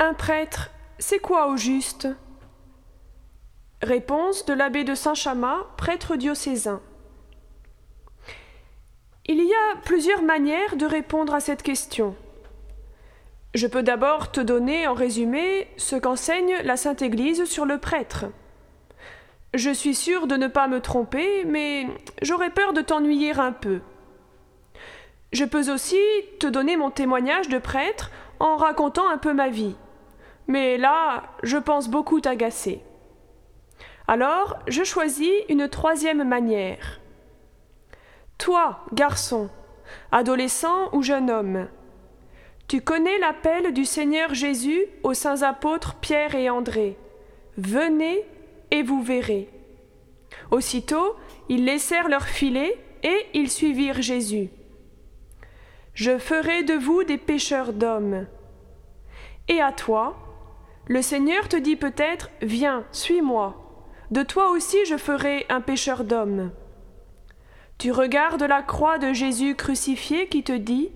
Un prêtre, c'est quoi au juste? Réponse de l'abbé de Saint-Chamas, prêtre diocésain. Il y a plusieurs manières de répondre à cette question. Je peux d'abord te donner en résumé ce qu'enseigne la Sainte Église sur le prêtre. Je suis sûr de ne pas me tromper, mais j'aurais peur de t'ennuyer un peu. Je peux aussi te donner mon témoignage de prêtre en racontant un peu ma vie. Mais là, je pense beaucoup t'agacer. Alors, je choisis une troisième manière. Toi, garçon, adolescent ou jeune homme, tu connais l'appel du Seigneur Jésus aux saints apôtres Pierre et André. Venez et vous verrez. Aussitôt, ils laissèrent leur filet et ils suivirent Jésus. Je ferai de vous des pêcheurs d'hommes. Et à toi, le Seigneur te dit peut-être Viens, suis-moi. De toi aussi je ferai un pêcheur d'hommes. Tu regardes la croix de Jésus crucifié qui te dit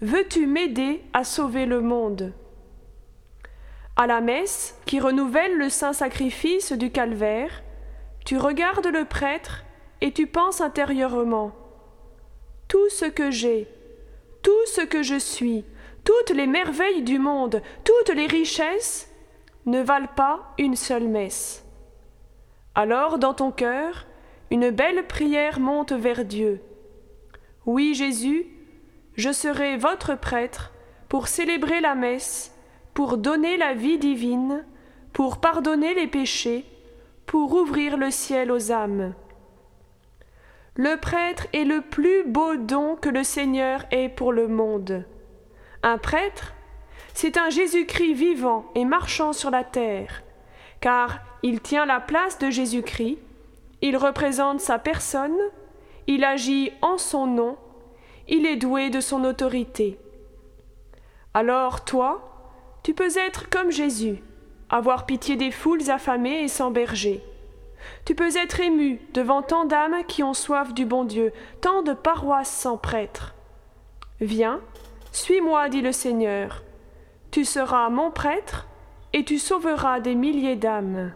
Veux-tu m'aider à sauver le monde? À la messe, qui renouvelle le saint sacrifice du calvaire, tu regardes le prêtre et tu penses intérieurement Tout ce que j'ai, tout ce que je suis, toutes les merveilles du monde, toutes les richesses, ne valent pas une seule messe. Alors, dans ton cœur, une belle prière monte vers Dieu. Oui, Jésus, je serai votre prêtre pour célébrer la messe, pour donner la vie divine, pour pardonner les péchés, pour ouvrir le ciel aux âmes. Le prêtre est le plus beau don que le Seigneur ait pour le monde. Un prêtre, c'est un Jésus-Christ vivant et marchant sur la terre, car il tient la place de Jésus-Christ, il représente sa personne, il agit en son nom, il est doué de son autorité. Alors toi, tu peux être comme Jésus, avoir pitié des foules affamées et sans berger. Tu peux être ému devant tant d'âmes qui ont soif du bon Dieu, tant de paroisses sans prêtre. Viens, suis-moi, dit le Seigneur. Tu seras mon prêtre, et tu sauveras des milliers d'âmes.